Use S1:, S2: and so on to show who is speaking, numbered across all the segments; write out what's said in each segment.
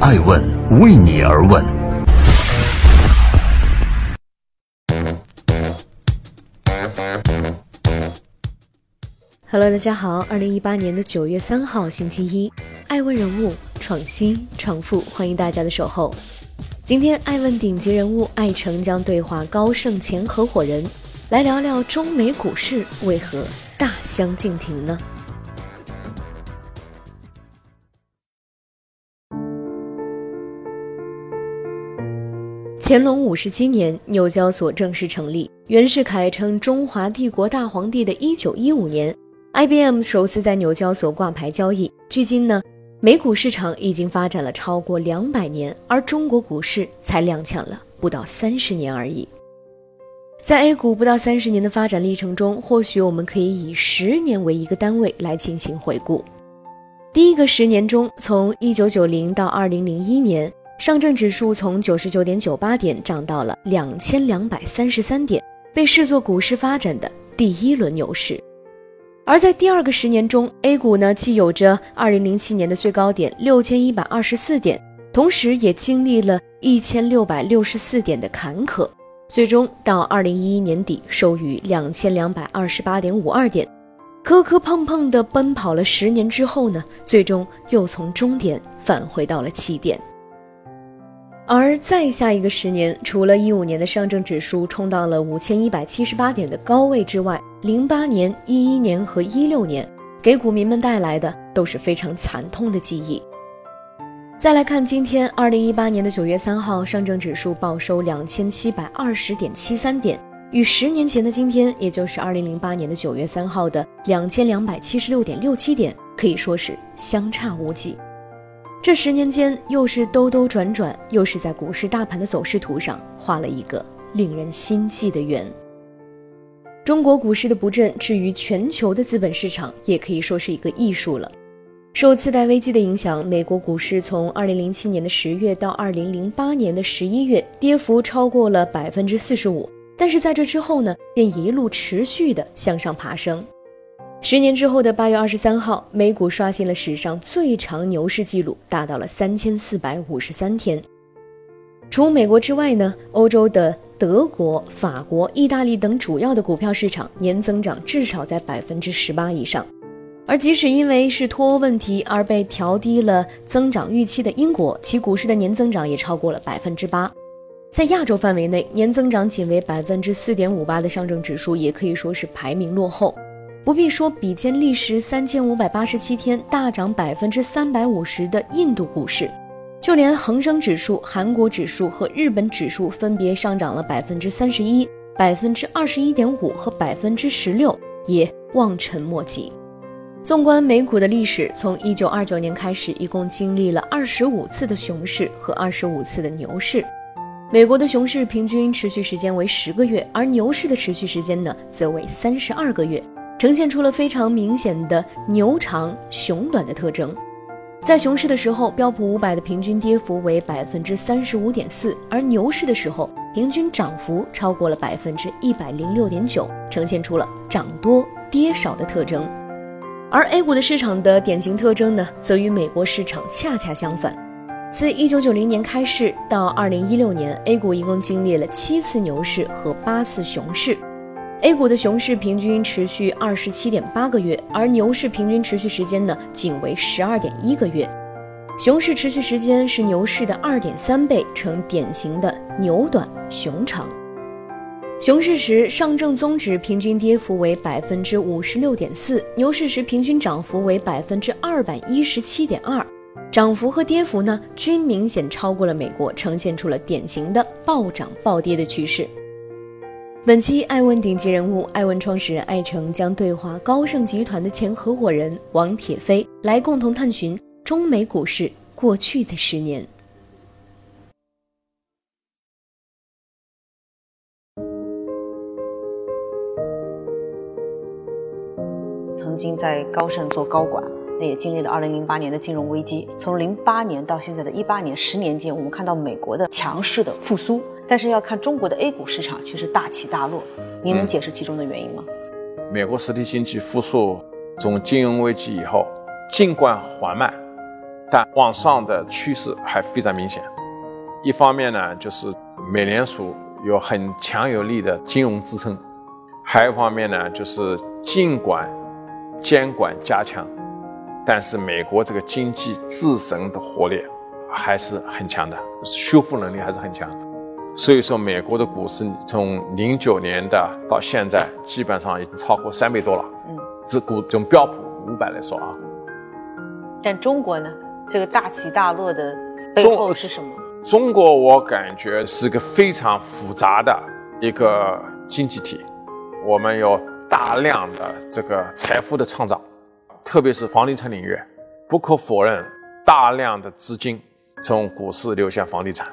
S1: 爱问为你而问。
S2: Hello，大家好，二零一八年的九月三号，星期一，爱问人物创新创富，欢迎大家的守候。今天，爱问顶级人物艾诚将对话高盛前合伙人，来聊聊中美股市为何大相径庭呢？乾隆五十七年，纽交所正式成立。袁世凯称中华帝国大皇帝的一九一五年，IBM 首次在纽交所挂牌交易。距今呢，美股市场已经发展了超过两百年，而中国股市才踉跄了不到三十年而已。在 A 股不到三十年的发展历程中，或许我们可以以十年为一个单位来进行回顾。第一个十年中，从一九九零到二零零一年。上证指数从九十九点九八点涨到了两千两百三十三点，被视作股市发展的第一轮牛市。而在第二个十年中，A 股呢既有着二零零七年的最高点六千一百二十四点，同时也经历了一千六百六十四点的坎坷，最终到二零一一年底收于两千两百二十八点五二点。磕磕碰碰地奔跑了十年之后呢，最终又从终点返回到了起点。而再下一个十年，除了一五年的上证指数冲到了五千一百七十八点的高位之外，零八年、一一年和一六年给股民们带来的都是非常惨痛的记忆。再来看今天，二零一八年的九月三号，上证指数报收两千七百二十点七三点，与十年前的今天，也就是二零零八年的九月三号的两千两百七十六点六七点，可以说是相差无几。这十年间，又是兜兜转转，又是在股市大盘的走势图上画了一个令人心悸的圆。中国股市的不振，至于全球的资本市场，也可以说是一个艺术了。受次贷危机的影响，美国股市从2007年的十月到2008年的十一月，跌幅超过了百分之四十五。但是在这之后呢，便一路持续的向上爬升。十年之后的八月二十三号，美股刷新了史上最长牛市纪录，达到了三千四百五十三天。除美国之外呢，欧洲的德国、法国、意大利等主要的股票市场年增长至少在百分之十八以上。而即使因为是脱欧问题而被调低了增长预期的英国，其股市的年增长也超过了百分之八。在亚洲范围内，年增长仅为百分之四点五八的上证指数也可以说是排名落后。不必说，比肩历时三千五百八十七天大涨百分之三百五十的印度股市，就连恒生指数、韩国指数和日本指数分别上涨了百分之三十一、百分之二十一点五和百分之十六，也望尘莫及。纵观美股的历史，从一九二九年开始，一共经历了二十五次的熊市和二十五次的牛市。美国的熊市平均持续时间为十个月，而牛市的持续时间呢，则为三十二个月。呈现出了非常明显的牛长熊短的特征。在熊市的时候，标普五百的平均跌幅为百分之三十五点四，而牛市的时候，平均涨幅超过了百分之一百零六点九，呈现出了涨多跌少的特征。而 A 股的市场的典型特征呢，则与美国市场恰恰相反。自一九九零年开市到二零一六年，A 股一共经历了七次牛市和八次熊市。A 股的熊市平均持续二十七点八个月，而牛市平均持续时间呢仅为十二点一个月。熊市持续时间是牛市的二点三倍，呈典型的牛短熊长。熊市时，上证综指平均跌幅为百分之五十六点四，牛市时平均涨幅为百分之二百一十七点二，涨幅和跌幅呢均明显超过了美国，呈现出了典型的暴涨暴跌的趋势。本期爱问顶级人物，爱问创始人艾诚将对话高盛集团的前合伙人王铁飞，来共同探寻中美股市过去的十年。
S3: 曾经在高盛做高管，那也经历了二零零八年的金融危机。从零八年到现在的一八年，十年间，我们看到美国的强势的复苏。但是要看中国的 A 股市场却是大起大落，您能解释其中的原因吗？
S4: 美国实体经济复苏从金融危机以后，尽管缓慢，但往上的趋势还非常明显。一方面呢，就是美联储有很强有力的金融支撑；还有一方面呢，就是尽管监管加强，但是美国这个经济自身的活力还是很强的，修复能力还是很强。所以说，美国的股市从零九年的到现在，基本上已经超过三倍多了。嗯，这股从标普五百来说啊。
S3: 但中国呢，这个大起大落的背后是什么？
S4: 中国，我感觉是个非常复杂的一个经济体。我们有大量的这个财富的创造，特别是房地产领域，不可否认，大量的资金从股市流向房地产。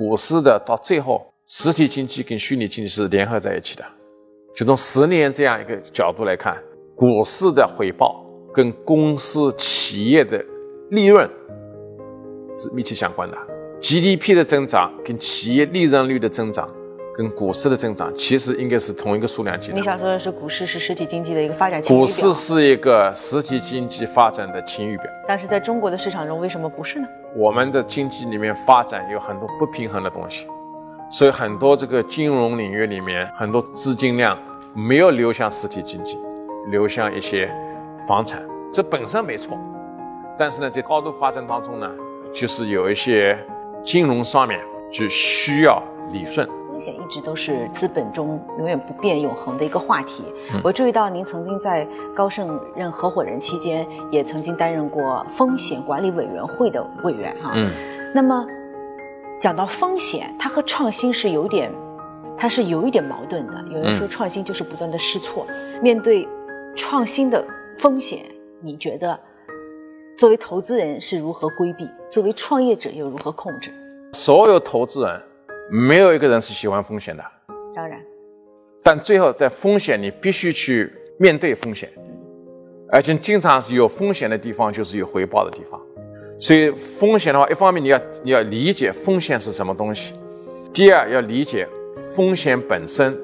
S4: 股市的到最后，实体经济跟虚拟经济是联合在一起的。就从十年这样一个角度来看，股市的回报跟公司企业的利润是密切相关的。GDP 的增长跟企业利润率的增长，跟股市的增长其实应该是同一个数量级的。
S3: 你想说的是，股市是实体经济的一个发展？
S4: 股市是一个实体经济发展的晴雨表。
S3: 但是在中国的市场中，为什么不是呢？
S4: 我们的经济里面发展有很多不平衡的东西，所以很多这个金融领域里面很多资金量没有流向实体经济，流向一些房产，这本身没错。但是呢，在高度发展当中呢，就是有一些。金融上面就需要理顺，
S3: 险一直都是资本中永远不变、永恒的一个话题。我注意到您曾经在高盛任合伙人期间，也曾经担任过风险管理委员会的委员哈。嗯，那么讲到风险，它和创新是有点，它是有一点矛盾的。有人说创新就是不断的试错，面对创新的风险，你觉得？作为投资人是如何规避？作为创业者又如何控制？
S4: 所有投资人没有一个人是喜欢风险的，
S3: 当然。
S4: 但最后在风险，你必须去面对风险，而且经常是有风险的地方就是有回报的地方。所以风险的话，一方面你要你要理解风险是什么东西，第二要理解风险本身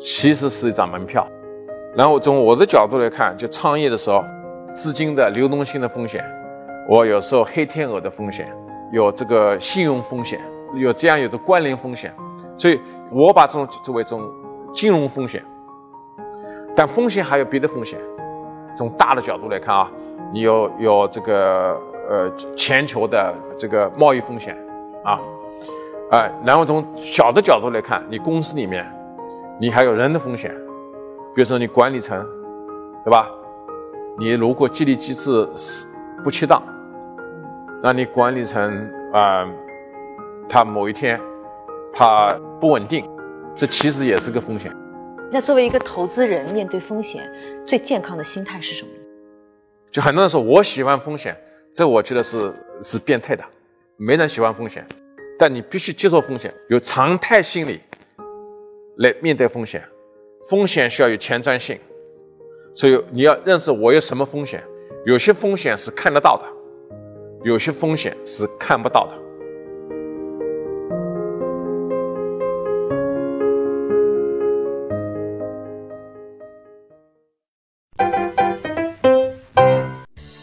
S4: 其实是一张门票。然后从我的角度来看，就创业的时候。资金的流动性的风险，我有时候黑天鹅的风险，有这个信用风险，有这样有着关联风险，所以我把这种作为一种金融风险。但风险还有别的风险，从大的角度来看啊，你有有这个呃全球的这个贸易风险啊，哎，然后从小的角度来看，你公司里面你还有人的风险，比如说你管理层，对吧？你如果激励机制是不恰当，那你管理层啊，他某一天它不稳定，这其实也是个风险。
S3: 那作为一个投资人，面对风险最健康的心态是什么？
S4: 就很多人说我喜欢风险，这我觉得是是变态的。没人喜欢风险，但你必须接受风险，有常态心理来面对风险。风险需要有前瞻性。所以你要认识我有什么风险，有些风险是看得到的，有些风险是看不到的。